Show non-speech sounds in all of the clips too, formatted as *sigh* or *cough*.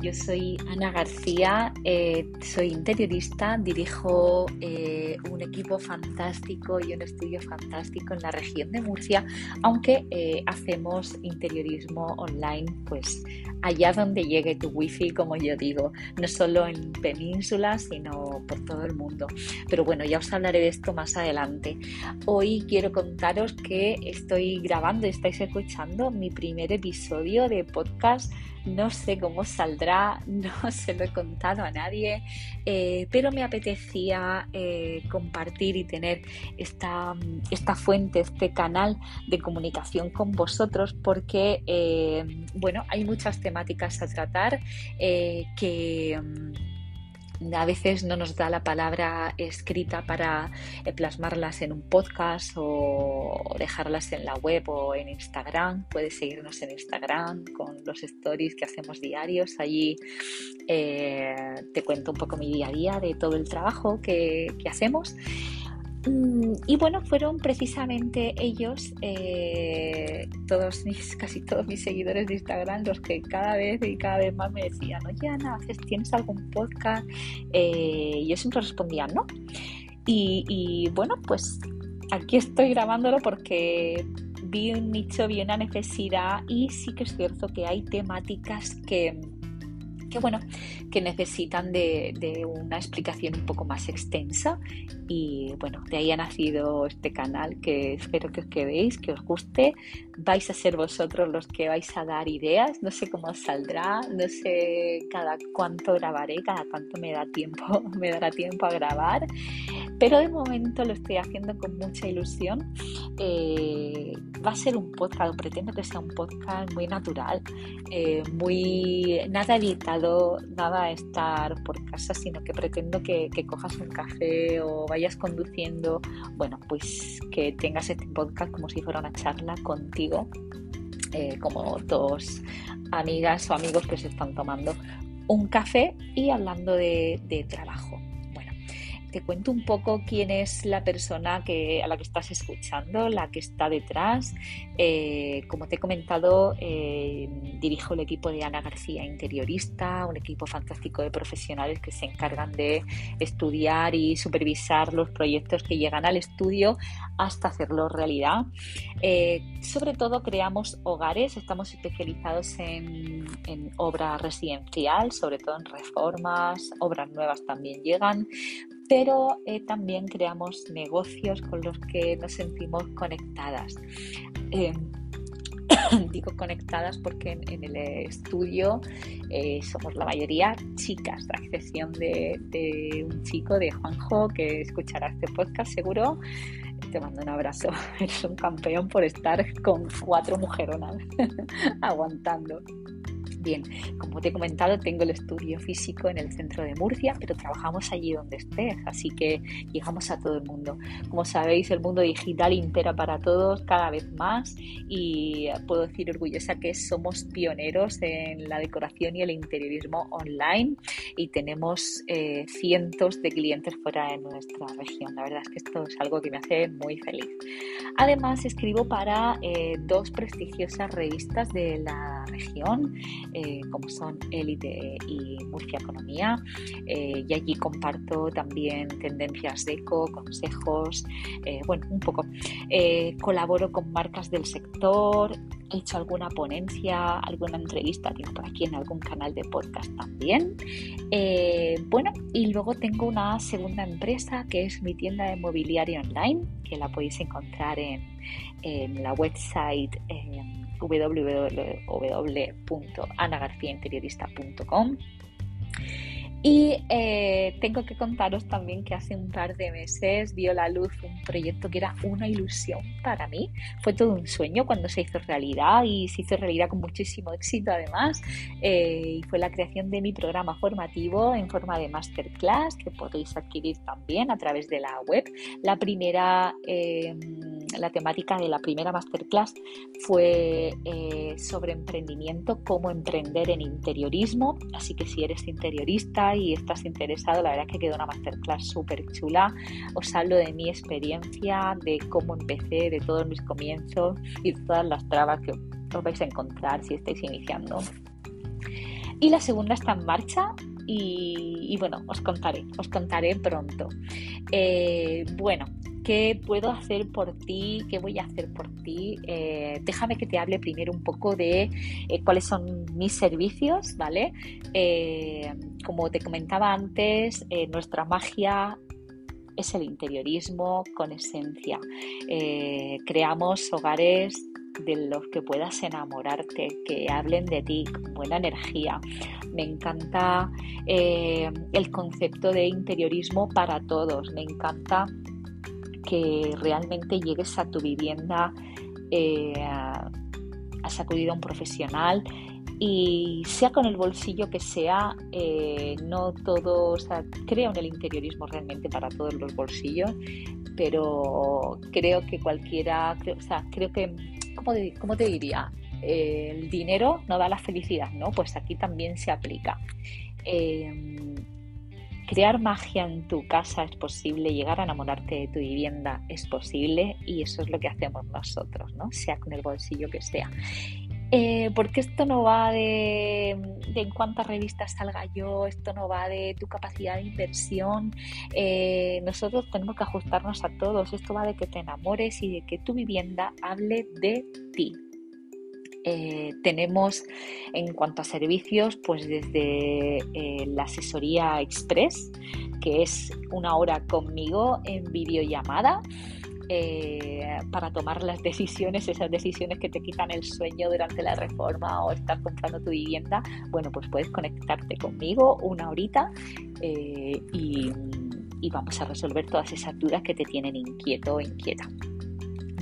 Yo soy Ana García, eh, soy interiorista, dirijo eh, un equipo fantástico y un estudio fantástico en la región de Murcia, aunque eh, hacemos interiorismo online, pues allá donde llegue tu wifi, como yo digo, no solo en península, sino por todo el mundo. Pero bueno, ya os hablaré de esto más adelante. Hoy quiero contaros que estoy grabando, estáis escuchando mi primer episodio de podcast no sé cómo saldrá, *laughs* no se lo he contado a nadie, eh, pero me apetecía eh, compartir y tener esta, esta, fuente, este canal de comunicación con vosotros porque, eh, bueno, hay muchas temáticas a tratar que a veces no nos da la palabra escrita para eh, plasmarlas en un podcast o dejarlas en la web o en Instagram. Puedes seguirnos en Instagram con los stories que hacemos diarios. Allí eh, te cuento un poco mi día a día de todo el trabajo que, que hacemos. Mm, y bueno, fueron precisamente ellos, eh, todos mis, *laughs* casi todos mis seguidores de Instagram, los que cada vez y cada vez más me decían, oye Ana, ¿tienes algún podcast? Eh, y yo siempre respondía, no. Y, bueno, pues aquí estoy grabándolo porque vi un nicho, vi una necesidad y sí que es cierto que hay temáticas que, que bueno, que necesitan de, una explicación un poco más extensa. Y bueno, de ahí ha nacido este canal que espero que os quedéis, que os guste. Vais a ser vosotros los que vais a dar ideas, no sé cómo saldrá, no sé cada cuánto grabaré, cada cuánto me da tiempo, *laughs* me dará tiempo a grabar, pero de momento lo estoy haciendo con mucha ilusión. Eh, va a ser un podcast, pretendo que sea un podcast muy natural, eh, muy nada editado, nada estar por casa, sino que pretendo que, cojas un café o vayas conduciendo, bueno, pues que tengas este podcast como si fuera una charla contigo, eh, como dos amigas o amigos que se están tomando un café y hablando de trabajo te cuento un poco quién es la persona que, a la que estás escuchando, la que está detrás. Eh, como te he comentado, eh, dirijo el equipo de Ana García Interiorista, un equipo fantástico de profesionales que se encargan de estudiar y supervisar los proyectos que llegan al estudio hasta hacerlo realidad. Eh, sobre todo creamos hogares, estamos especializados en, en obra residencial, sobre todo en reformas, obras nuevas también llegan, pero eh, también creamos negocios con los que nos sentimos conectadas. Em, *coughs* digo conectadas porque en, el estudio eh, somos la mayoría chicas, a excepción de, un chico, de Juanjo, que escuchará este podcast seguro. Te mando un abrazo. *laughs* Eres un campeón por estar con cuatro mujeronas *laughs* aguantando. Bien, como te he comentado, tengo el estudio físico en el centro de Murcia, pero trabajamos allí donde estés, así que llegamos a todo el mundo. Como sabéis, el mundo digital impera para todos cada vez más y puedo decir orgullosa que somos pioneros en la decoración y el interiorismo online y tenemos eh, cientos de clientes fuera de nuestra región. La verdad es que esto es algo que me hace muy feliz. Además, escribo para eh, dos prestigiosas revistas de la región. Eh, como son Élite y Murcia Economía. Eh, y allí comparto también tendencias de eco, consejos, eh, bueno, un poco. colaboro con marcas del sector, he hecho alguna ponencia, alguna entrevista, tengo por aquí en algún canal de podcast también. bueno, y luego tengo una segunda empresa que es mi tienda de mobiliario online, que la podéis encontrar en, en la website www.anagarciainteriorista.com. Y eh, tengo que contaros también que hace un par de meses vio la luz un proyecto que era una ilusión para mí. Fue todo un sueño cuando se hizo realidad y se hizo realidad con muchísimo éxito además. Eh, fue la creación de mi programa formativo en forma de masterclass que podéis adquirir también a través de la web. La primera... Eh, la temática de la primera masterclass fue eh, sobre emprendimiento, cómo emprender en interiorismo. Así que si eres interiorista y estás interesado, la verdad es que quedó una masterclass súper chula. Os hablo de mi experiencia, de cómo empecé, de todos mis comienzos y todas las trabas que os vais a encontrar si estáis iniciando Y la segunda está en marcha y, bueno, os contaré, os contaré pronto. Eh, bueno, ¿qué puedo hacer por ti? ¿Qué voy a hacer por ti? Eh, déjame que te hable primero un poco de eh, cuáles son mis servicios, ¿vale? como te comentaba antes, nuestra magia es el interiorismo con esencia. creamos hogares de los que puedas enamorarte, que hablen de ti con buena energía. Me encanta eh, el concepto de interiorismo para todos. Me encanta que realmente llegues a tu vivienda, eh, has acudido a un profesional y sea con el bolsillo que sea, eh, no todo, o sea, creo en el interiorismo realmente para todos los bolsillos, pero creo que cualquiera, o sea, creo que ¿cómo, te diría? el dinero no da la felicidad, ¿no? Pues aquí también se aplica. Em, crear magia en tu casa es posible, llegar a enamorarte de tu vivienda es posible y eso es lo que hacemos nosotros, ¿no? Sea con el bolsillo que sea. Eh, porque esto no va de, en cuántas revistas salga yo, esto no va de tu capacidad de inversión. Eh, nosotros tenemos que ajustarnos a todos. Esto va de que te enamores y de que tu vivienda hable de ti. Eh, tenemos en cuanto a servicios, pues desde la asesoría express, que es una hora conmigo en videollamada eh, para tomar las decisiones, esas decisiones que te quitan el sueño durante la reforma o estar comprando tu vivienda, bueno, pues puedes conectarte conmigo una horita eh, y, y vamos a resolver todas esas dudas que te tienen inquieto o inquieta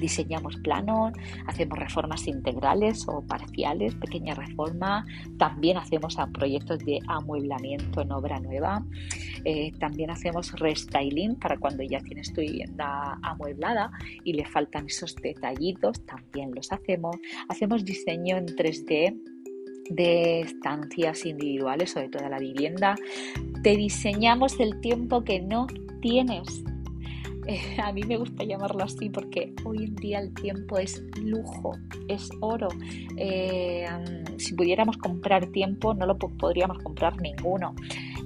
diseñamos planos, hacemos reformas integrales o parciales, pequeña reforma, también hacemos proyectos de amueblamiento en obra nueva, eh, también hacemos restyling para cuando ya tienes tu vivienda amueblada y le faltan esos detallitos, también los hacemos, hacemos diseño en 3D de estancias individuales o de toda la vivienda. Te diseñamos el tiempo que no tienes *laughs* a mí me gusta llamarlo así porque hoy en día el tiempo es lujo, es oro. Eh, si pudiéramos comprar tiempo, no lo podríamos comprar ninguno.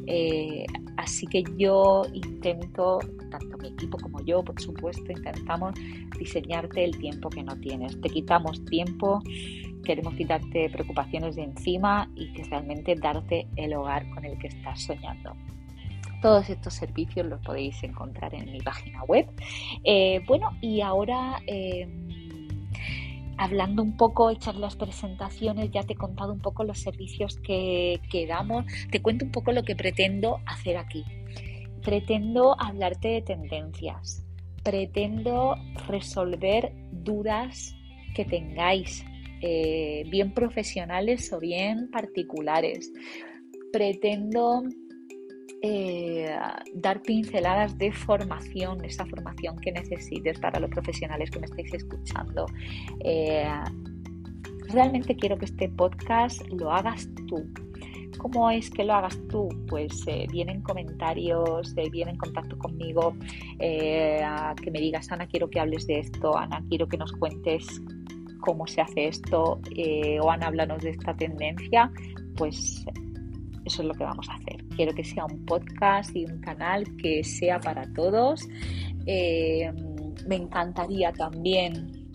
Eh, así que yo intento, tanto mi equipo como yo, por supuesto, intentamos diseñarte el tiempo que no tienes. Te quitamos tiempo, queremos quitarte preocupaciones de encima y que realmente darte el hogar con el que estás soñando. Todos estos servicios los podéis encontrar en mi página web. Eh, bueno, y ahora em, hablando un poco, echar las presentaciones, ya te he contado un poco los servicios que, que damos, te cuento un poco lo que pretendo hacer aquí. Pretendo hablarte de tendencias, pretendo resolver dudas que tengáis, eh, bien profesionales o bien particulares. Pretendo eh, dar pinceladas de formación, esa formación que necesites para los profesionales que me estáis escuchando. Eh, realmente quiero que este podcast lo hagas tú. ¿Cómo es que lo hagas tú? Pues eh, vienen comentarios, viene en contacto conmigo, que me digas, Ana, quiero que hables de esto, Ana, quiero que nos cuentes cómo se hace esto, o Ana, háblanos de esta tendencia, pues eso es lo que vamos a hacer. Quiero que sea un podcast y un canal que sea para todos. Eh, me encantaría también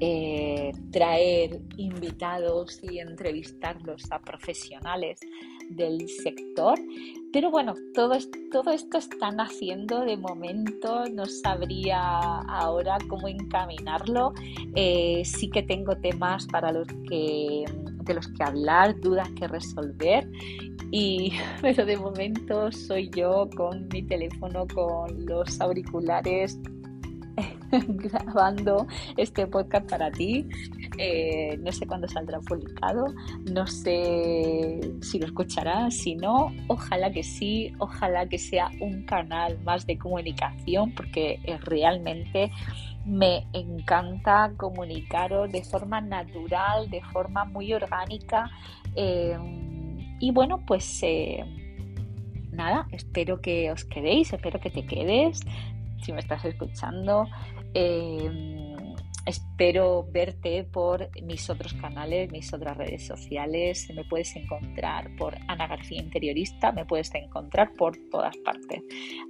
eh, traer invitados y entrevistarlos a profesionales del sector. Pero bueno, todo, todo esto están haciendo de momento, no sabría ahora cómo encaminarlo. Eh, sí que tengo temas para los que de los que hablar, dudas que resolver. Y, *laughs* pero de momento soy yo con mi teléfono, con los auriculares, *laughs* grabando este podcast para ti. Eh, no sé cuándo saldrá publicado, no sé si lo escucharás, si no, ojalá que sí, ojalá que sea un canal más de comunicación, porque realmente me encanta comunicaros de forma natural, de forma muy orgánica. Eh, y bueno, pues eh, nada, espero que os quedéis, espero que te quedes, si me estás escuchando. Eh, espero verte por mis otros canales, mis otras redes sociales. Me puedes encontrar por Ana García Interiorista, me puedes encontrar por todas partes.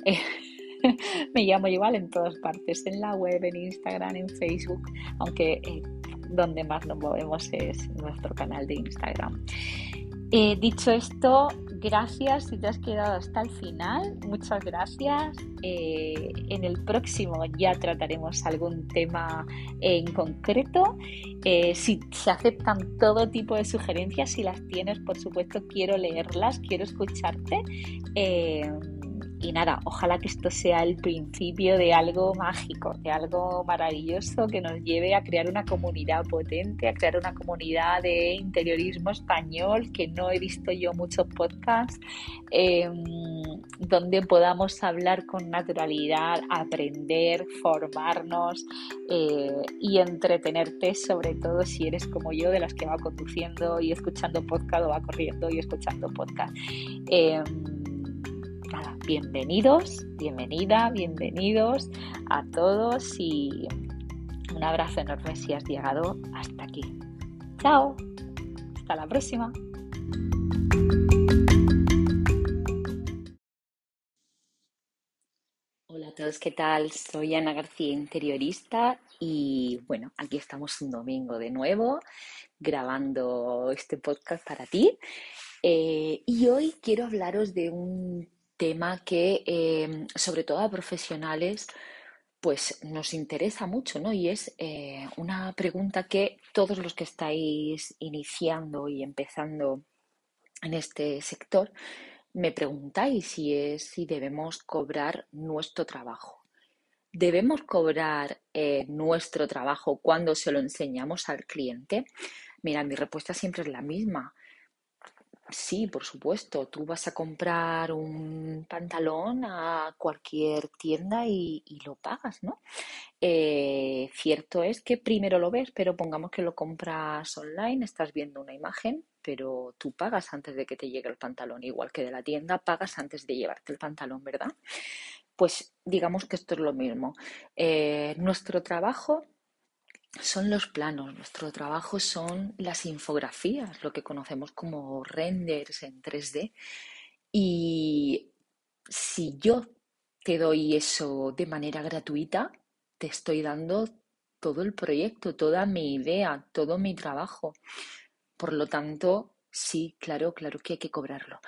*laughs* me llamo igual en todas partes, en la web, en Instagram, en Facebook, aunque eh, donde más nos movemos es nuestro canal de Instagram. Eh, dicho esto, gracias si te has quedado hasta el final. Muchas gracias. Eh, en el próximo ya trataremos algún tema en concreto. Eh, si se aceptan todo tipo de sugerencias, si las tienes, por supuesto, quiero leerlas, quiero escucharte. Y nada, ojalá que esto sea el principio de algo mágico, de algo maravilloso que nos lleve a crear una comunidad potente, a crear una comunidad de interiorismo español, que no he visto yo muchos podcasts, em, donde podamos hablar con naturalidad, aprender, formarnos eh, y entretenerte, sobre todo si eres como yo, de las que va conduciendo y escuchando podcast o va corriendo y escuchando podcast. Bienvenidos, bienvenida, bienvenidos a todos y un abrazo enorme si has llegado hasta aquí. Chao, hasta la próxima. Hola a todos, ¿qué tal? Soy Ana García, interiorista y bueno, aquí estamos un domingo de nuevo grabando este podcast para ti. Eh, y hoy quiero hablaros de un tema que, em, sobre todo a profesionales, pues nos interesa mucho, ¿no? Y es eh, una pregunta que todos los que estáis iniciando y empezando en este sector me preguntáis si es si debemos cobrar nuestro trabajo. ¿Debemos cobrar eh, nuestro trabajo cuando se lo enseñamos al cliente? Mira, mi respuesta siempre es la misma. Sí, por supuesto. Tú vas a comprar un pantalón a cualquier tienda y, lo pagas, ¿no? Eh, cierto es que primero lo ves, pero pongamos que lo compras online, estás viendo una imagen, pero tú pagas antes de que te llegue el pantalón, igual que de la tienda, pagas antes de llevarte el pantalón, ¿verdad? Pues digamos que esto es lo mismo. Eh, nuestro trabajo son los planos, nuestro trabajo son las infografías, lo que conocemos como renders en 3D. Y si yo te doy eso de manera gratuita, te estoy dando todo el proyecto, toda mi idea, todo mi trabajo. Por lo tanto, sí, claro, claro que hay que cobrarlo.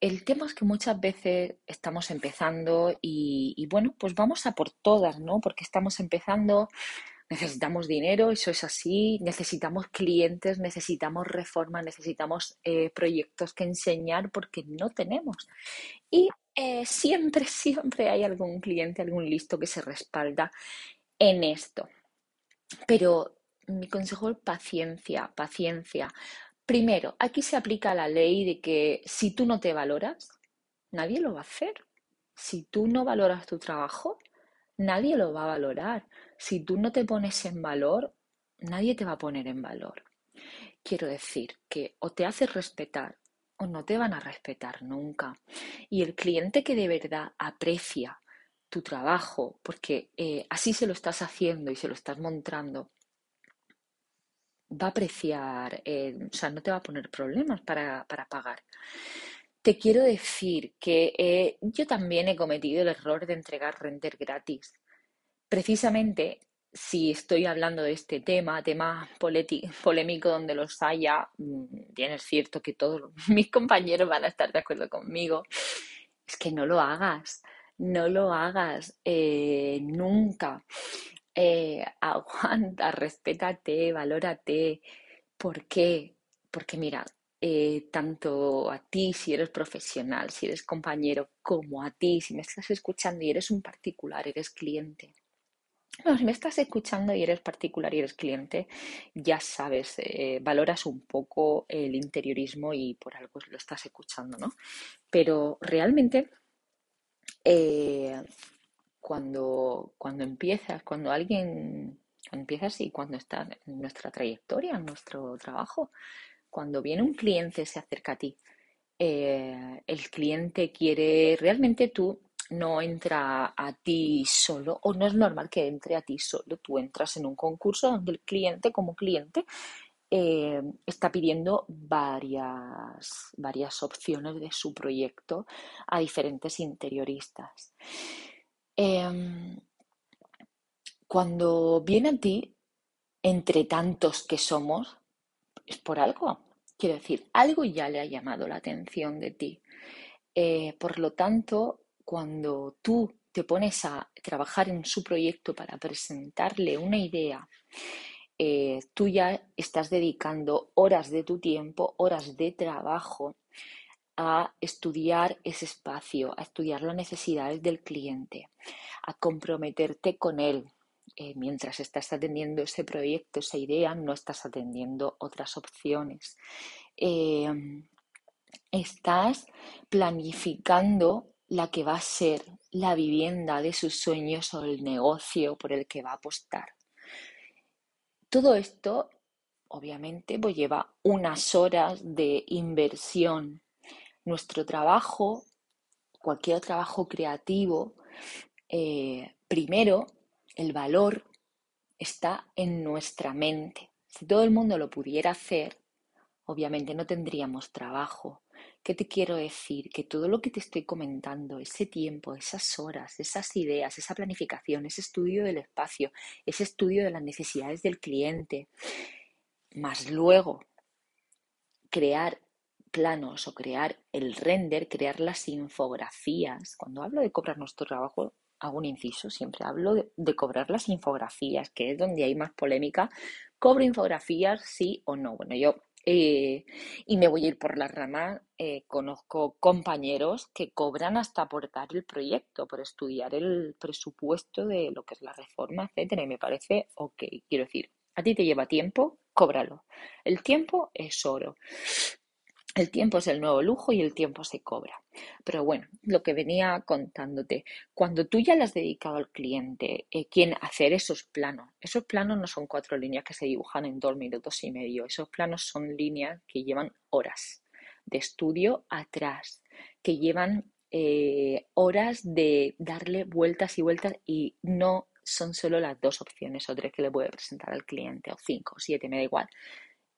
El tema es que muchas veces estamos empezando y, y bueno, pues vamos a por todas, ¿no? Porque estamos empezando necesitamos dinero, eso es así, necesitamos clientes, necesitamos reformas, necesitamos eh, proyectos que enseñar porque no tenemos. Y eh, siempre, *laughs* siempre hay algún cliente, algún listo que se respalda en esto. Pero mi consejo es paciencia, paciencia. Primero, aquí se aplica la ley de que si tú no te valoras, nadie lo va a hacer. Si tú no valoras tu trabajo, nadie lo va a valorar. Si tú no te pones en valor, nadie te va a poner en valor. Quiero decir que o te haces respetar o no te van a respetar nunca. Y el cliente que de verdad aprecia tu trabajo, porque eh, así se lo estás haciendo y se lo estás mostrando, va a apreciar, eh, o sea, no te va a poner problemas para, para pagar. Te quiero decir que eh, yo también he cometido el error de entregar render gratis. Precisamente si estoy hablando de este tema, tema polémico donde los haya, mm, bien es cierto que todos *laughs* mis compañeros van a estar de acuerdo conmigo, es que no lo hagas, no lo hagas eh, nunca. Eh, *laughs* aguanta, respétate, valórate. ¿Por qué? Porque mira, eh, tanto a ti si eres profesional, si eres compañero, como a ti si me estás escuchando y eres un particular, eres cliente. Si me estás escuchando y eres particular y eres cliente, ya sabes, eh, valoras un poco el interiorismo y por algo lo estás escuchando, ¿no? Pero realmente, eh, cuando, cuando empiezas, cuando alguien, cuando empiezas y cuando estás en nuestra trayectoria, en nuestro trabajo, cuando viene un cliente, se acerca a ti, eh, el cliente quiere, realmente tú no entra a ti solo o no es normal que entre a ti solo. Tú entras en un concurso donde el cliente como cliente eh, está pidiendo varias, varias opciones de su proyecto a diferentes interioristas. Em, cuando viene a ti, entre tantos que somos, es por algo. Quiero decir, algo ya le ha llamado la atención de ti. Eh, por lo tanto, cuando tú te pones a trabajar en su proyecto para presentarle una idea, eh, tú ya estás dedicando horas de tu tiempo, horas de trabajo a estudiar ese espacio, a estudiar las necesidades del cliente, a comprometerte con él. Eh, mientras estás atendiendo ese proyecto, esa idea, no estás atendiendo otras opciones. Eh, estás planificando la que va a ser la vivienda de sus sueños o el negocio por el que va a apostar. Todo esto, obviamente, pues lleva unas horas de inversión. Nuestro trabajo, cualquier trabajo creativo, eh, primero, el valor está en nuestra mente. Si todo el mundo lo pudiera hacer, obviamente no tendríamos trabajo. ¿Qué te quiero decir? Que todo lo que te estoy comentando, ese tiempo, esas horas, esas ideas, esa planificación, ese estudio del espacio, ese estudio de las necesidades del cliente, más luego crear planos o crear el render, crear las infografías. Cuando hablo de cobrar nuestro trabajo, hago un inciso, siempre hablo de, de, cobrar las infografías, que es donde hay más polémica. ¿Cobro infografías sí o no? Bueno, yo eh, y me voy a ir por la rama. Eh, conozco compañeros que cobran hasta por dar el proyecto, por estudiar el presupuesto de lo que es la reforma, etcétera. Y me parece ok. Quiero decir, a ti te lleva tiempo, cóbralo. El tiempo es oro. El tiempo es el nuevo lujo y el tiempo se cobra. Pero bueno, lo que venía contándote, cuando tú ya le has dedicado al cliente eh, quien hacer esos planos, esos planos no son cuatro líneas que se dibujan en dos minutos y medio, esos planos son líneas que llevan horas de estudio atrás, que llevan eh, horas de darle vueltas y vueltas y no son solo las dos opciones o tres que le puede presentar al cliente, o cinco o siete, me da igual.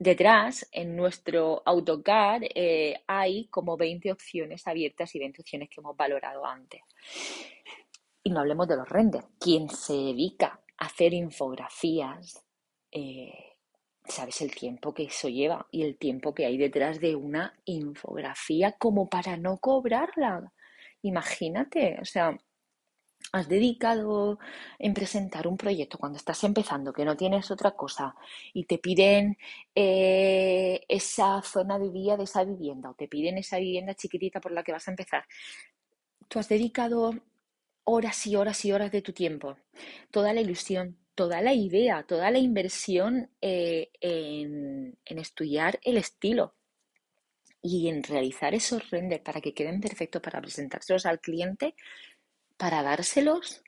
Detrás, en nuestro AutoCAD, eh, hay como 20 opciones abiertas y 20 opciones que hemos valorado antes. Y no hablemos de los renders. Quien se dedica a hacer infografías, eh, sabes el tiempo que eso lleva y el tiempo que hay detrás de una infografía como para no cobrarla. Imagínate, o sea, has dedicado en presentar un proyecto cuando estás empezando, que no tienes otra cosa, y te piden eh, esa zona de vía de esa vivienda o te piden esa vivienda chiquitita por la que vas a empezar, tú has dedicado horas y horas y horas de tu tiempo, toda la ilusión, toda la idea, toda la inversión eh, en, en estudiar el estilo y en realizar esos renders para que queden perfectos para presentárselos al cliente para dárselos,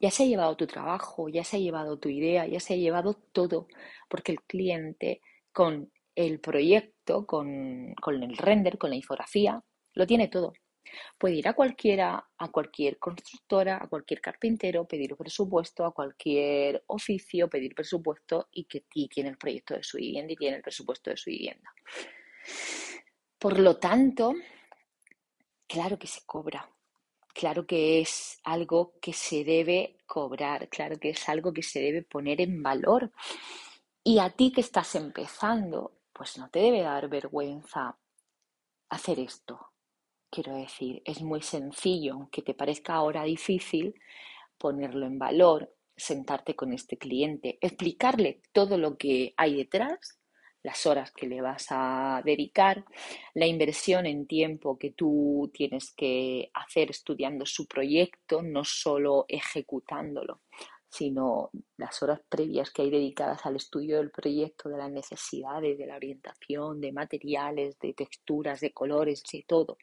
ya se ha llevado tu trabajo, ya se ha llevado tu idea, ya se ha llevado todo, porque el cliente con el proyecto, con, el render, con la infografía, lo tiene todo. Puede ir a cualquiera, a cualquier constructora, a cualquier carpintero, pedir presupuesto, a cualquier oficio, pedir presupuesto y que tiene el proyecto de su vivienda y tiene el presupuesto de su vivienda. Por lo tanto, claro que se cobra, claro que es algo que se debe cobrar, claro que es algo que se debe poner en valor. Y a ti que estás empezando, pues no te debe dar vergüenza hacer esto. Quiero decir, es muy sencillo, aunque te parezca ahora difícil, ponerlo en valor, sentarte con este cliente, explicarle todo lo que hay detrás las horas que le vas a dedicar, la inversión en tiempo que tú tienes que hacer estudiando su proyecto, no solo ejecutándolo, sino las horas previas que hay dedicadas al estudio del proyecto, de las necesidades, de la orientación, de materiales, de texturas, de colores, de todo.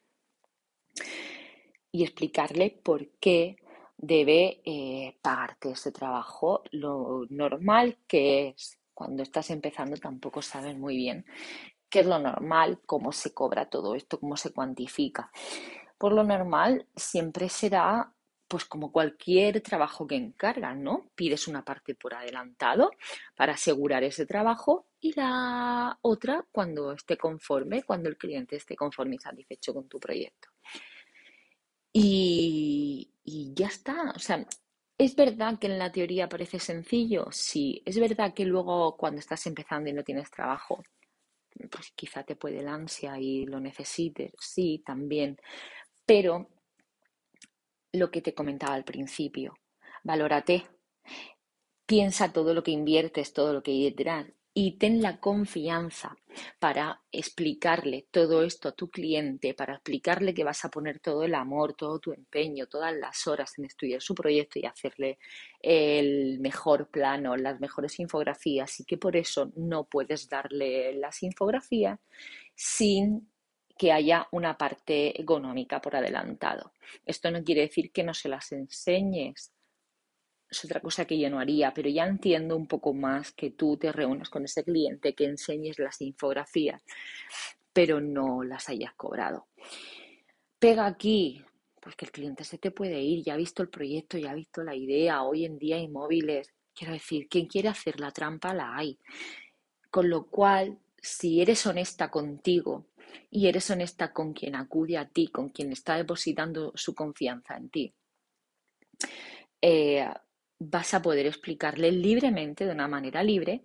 Y explicarle por qué debe eh, pagarte ese trabajo, lo normal que es cuando estás empezando tampoco sabes muy bien qué es lo normal, cómo se cobra todo esto, cómo se cuantifica. por lo normal siempre será pues como cualquier trabajo que encargan, ¿no? Pides una parte por adelantado para asegurar ese trabajo y la otra cuando esté conforme, cuando el cliente esté conforme y satisfecho con tu proyecto. Y, y ya está, o sea, ¿Es verdad que en la teoría parece sencillo? Sí. ¿Es verdad que luego cuando estás empezando y no tienes trabajo, pues quizá te puede el ansia y lo necesites? Sí, también. Pero lo que te comentaba al principio, valórate, piensa todo lo que inviertes, todo lo que y ten la confianza para explicarle todo esto a tu cliente, para explicarle que vas a poner todo el amor, todo tu empeño, todas las horas en estudiar su proyecto y hacerle el mejor plano, las mejores infografías y que por eso no puedes darle las infografías sin que haya una parte económica por adelantado. Esto no quiere decir que no se las enseñes, es otra cosa que yo no haría, pero ya entiendo un poco más que tú te reúnas con ese cliente, que enseñes las infografías, pero no las hayas cobrado. Pega aquí, pues que el cliente se te puede ir, ya ha visto el proyecto, ya ha visto la idea, hoy en día hay móviles, quiero decir, quien quiere hacer la trampa la hay. Con lo cual, si eres honesta contigo y eres honesta con quien acude a ti, con quien está depositando su confianza en ti, eh, vas a poder explicarle libremente, de una manera libre,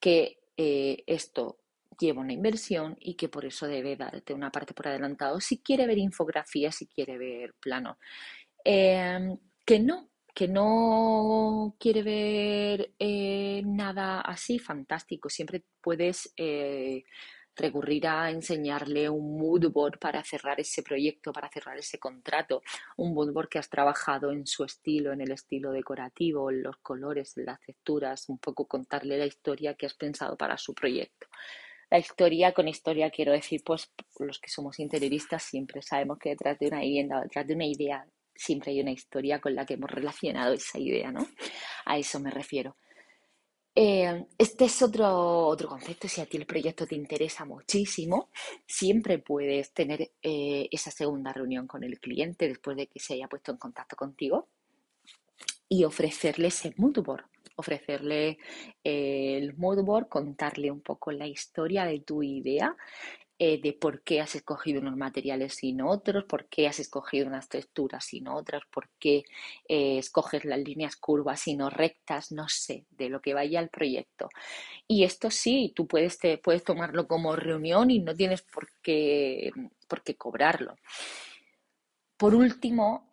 que eh, esto lleva una inversión y que por eso debe darte una parte por adelantado si quiere ver infografía, si quiere ver plano. Em, que no, que no quiere ver eh, nada así, fantástico. Siempre puedes eh, recurrir a enseñarle un mood board para cerrar ese proyecto, para cerrar ese contrato, un mood board que has trabajado en su estilo, en el estilo decorativo, en los colores, en las texturas, un poco contarle la historia que has pensado para su proyecto. La historia, con historia quiero decir, pues los que somos interioristas siempre sabemos que detrás de una vivienda, detrás de una idea, siempre hay una historia con la que hemos relacionado esa idea, ¿no? A eso me refiero. Eh, este es otro, otro concepto. Si a ti el proyecto te interesa muchísimo, siempre puedes tener eh, esa segunda reunión con el cliente después de que se haya puesto en contacto contigo y ofrecerle ese moodboard, ofrecerle eh, el moodboard, contarle un poco la historia de tu idea eh, de por qué has escogido unos materiales sin otros, por qué has escogido unas texturas sin otras, por qué eh, escoges las líneas curvas y no rectas, no sé, de lo que vaya al proyecto. Y esto sí, tú puedes, te, puedes tomarlo como reunión y no tienes por qué, por qué cobrarlo. Por último,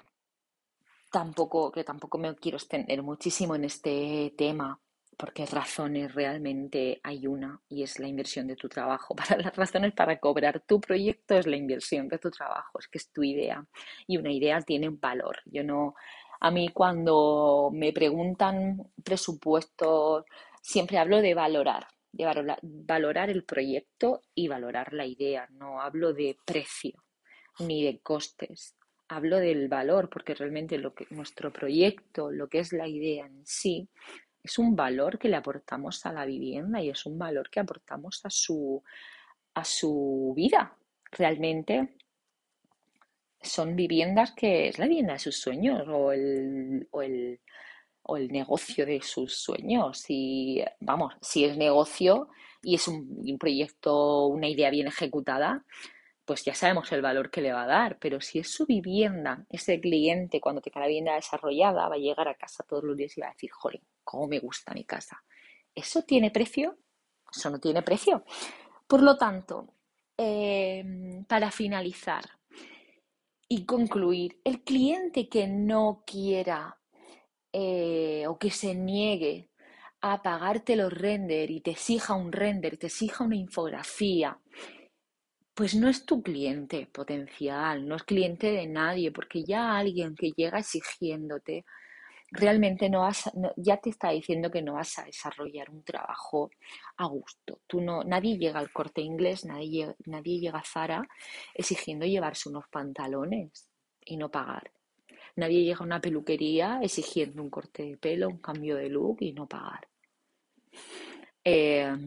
tampoco, que tampoco me quiero extender muchísimo en este tema, porque razones realmente hay una y es la inversión de tu trabajo. *laughs* Para las razones para cobrar tu proyecto es la inversión de tu trabajo, es que es tu idea y una idea tiene un valor. Yo no, a mí cuando me preguntan presupuestos, siempre hablo de valorar, de valorar el proyecto y valorar la idea. No hablo de precio ni de costes. Hablo del valor, porque realmente lo que nuestro proyecto, lo que es la idea en sí, es un valor que le aportamos a la vivienda y es un valor que aportamos a su, a su vida. Realmente son viviendas que es la vivienda de sus sueños o el, o el, o el negocio de sus sueños. Y vamos, si es negocio y es un, un proyecto, una idea bien ejecutada, pues ya sabemos el valor que le va a dar, pero si es su vivienda, ese cliente cuando tenga la vivienda desarrollada va a llegar a casa todos los días y va a decir, jolín, cómo me gusta mi casa. ¿Eso tiene precio? Eso no tiene precio. Por lo tanto, em, para finalizar y concluir, el cliente que no quiera eh, o que se niegue a pagarte los render y te exija un render, te exija una infografía, pues no es tu cliente potencial, no es cliente de nadie, porque ya alguien que llega exigiéndote realmente no vas, ya te está diciendo que no vas a desarrollar un trabajo a gusto. Tú no, nadie llega al corte inglés, nadie, nadie llega a Zara exigiendo llevarse unos pantalones y no pagar. Nadie llega a una peluquería exigiendo un corte de pelo, un cambio de look y no pagar. Eh,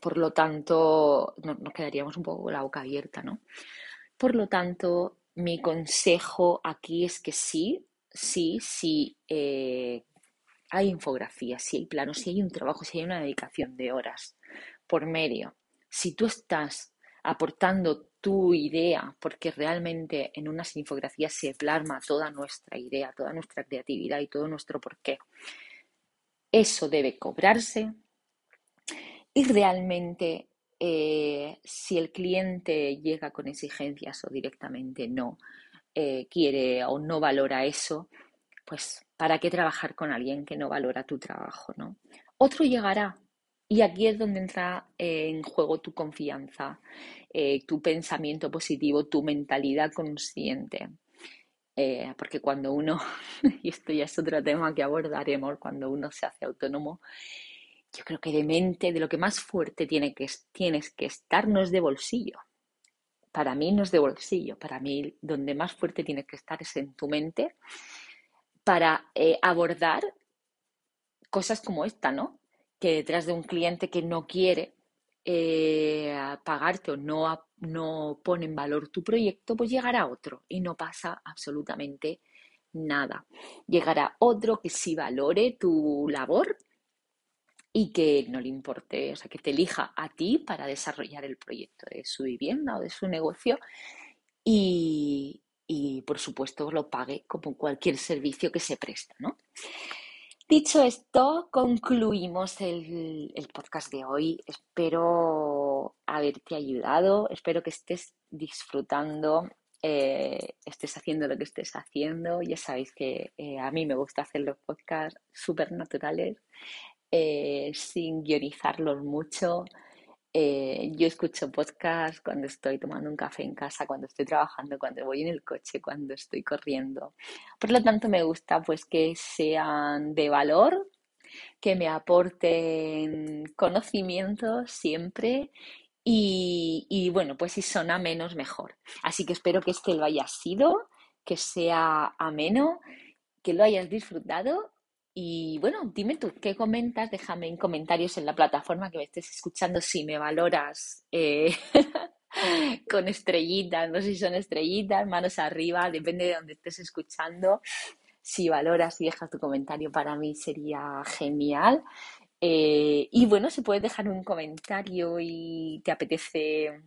por lo tanto, nos quedaríamos un poco la boca abierta, ¿no? Por lo tanto, mi consejo aquí es que sí, sí, sí eh, hay infografía, si hay planos, si hay un trabajo, si hay una dedicación de horas por medio. Si tú estás aportando tu idea, porque realmente en unas infografías se plasma toda nuestra idea, toda nuestra creatividad y todo nuestro porqué. Eso debe cobrarse y realmente eh, si el cliente llega con exigencias o directamente no eh, quiere o no valora eso, pues ¿para qué trabajar con alguien que no valora tu trabajo? ¿no? Otro llegará y aquí es donde entra en juego tu confianza, eh, tu pensamiento positivo, tu mentalidad consciente. Porque cuando uno, *laughs* y esto ya es otro tema que abordaremos, cuando uno se hace autónomo, yo creo que de mente, de lo que más fuerte tiene que, tienes que estar no es de bolsillo. Para mí no es de bolsillo, para mí donde más fuerte tienes que estar es en tu mente para abordar cosas como esta, ¿no? que detrás de un cliente que no quiere eh, pagarte o no, no pone en valor tu proyecto, pues llegará otro y no pasa absolutamente nada. Llegará otro que sí valore tu labor y que no le importe, o sea, que te elija a ti para desarrollar el proyecto de su vivienda o de su negocio y, y por supuesto lo pague como cualquier servicio que se presta, ¿no? Dicho esto, concluimos el, podcast de hoy. Espero haberte ayudado, espero que estés disfrutando, eh, estés haciendo lo que estés haciendo. Ya sabéis que eh, a mí me gusta hacer los podcasts súper naturales, eh, sin guionizarlos mucho. Eh, yo escucho podcast cuando estoy tomando un café en casa, cuando estoy trabajando, cuando voy en el coche, cuando estoy corriendo. Por lo tanto, me gusta pues que sean de valor, que me aporten conocimiento siempre y, y bueno, pues si son menos mejor. Así que espero que este lo haya sido, que sea ameno, que lo hayas disfrutado y bueno, dime tú, ¿qué comentas? Déjame en comentarios en la plataforma que me estés escuchando si me valoras eh, *laughs* con estrellitas, no sé si son estrellitas, manos arriba, depende de donde estés escuchando. Si valoras y dejas tu comentario, para mí sería genial. Eh, y bueno, si puedes dejar un comentario y te apetece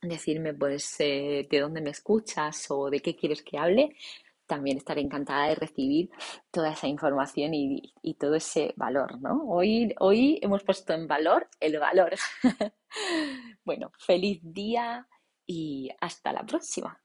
decirme pues eh, de dónde me escuchas o de qué quieres que hable, también estaré encantada de recibir toda esa información y, todo ese valor, ¿no? Hoy, hoy hemos puesto en valor el valor. *laughs* bueno, feliz día y hasta la próxima.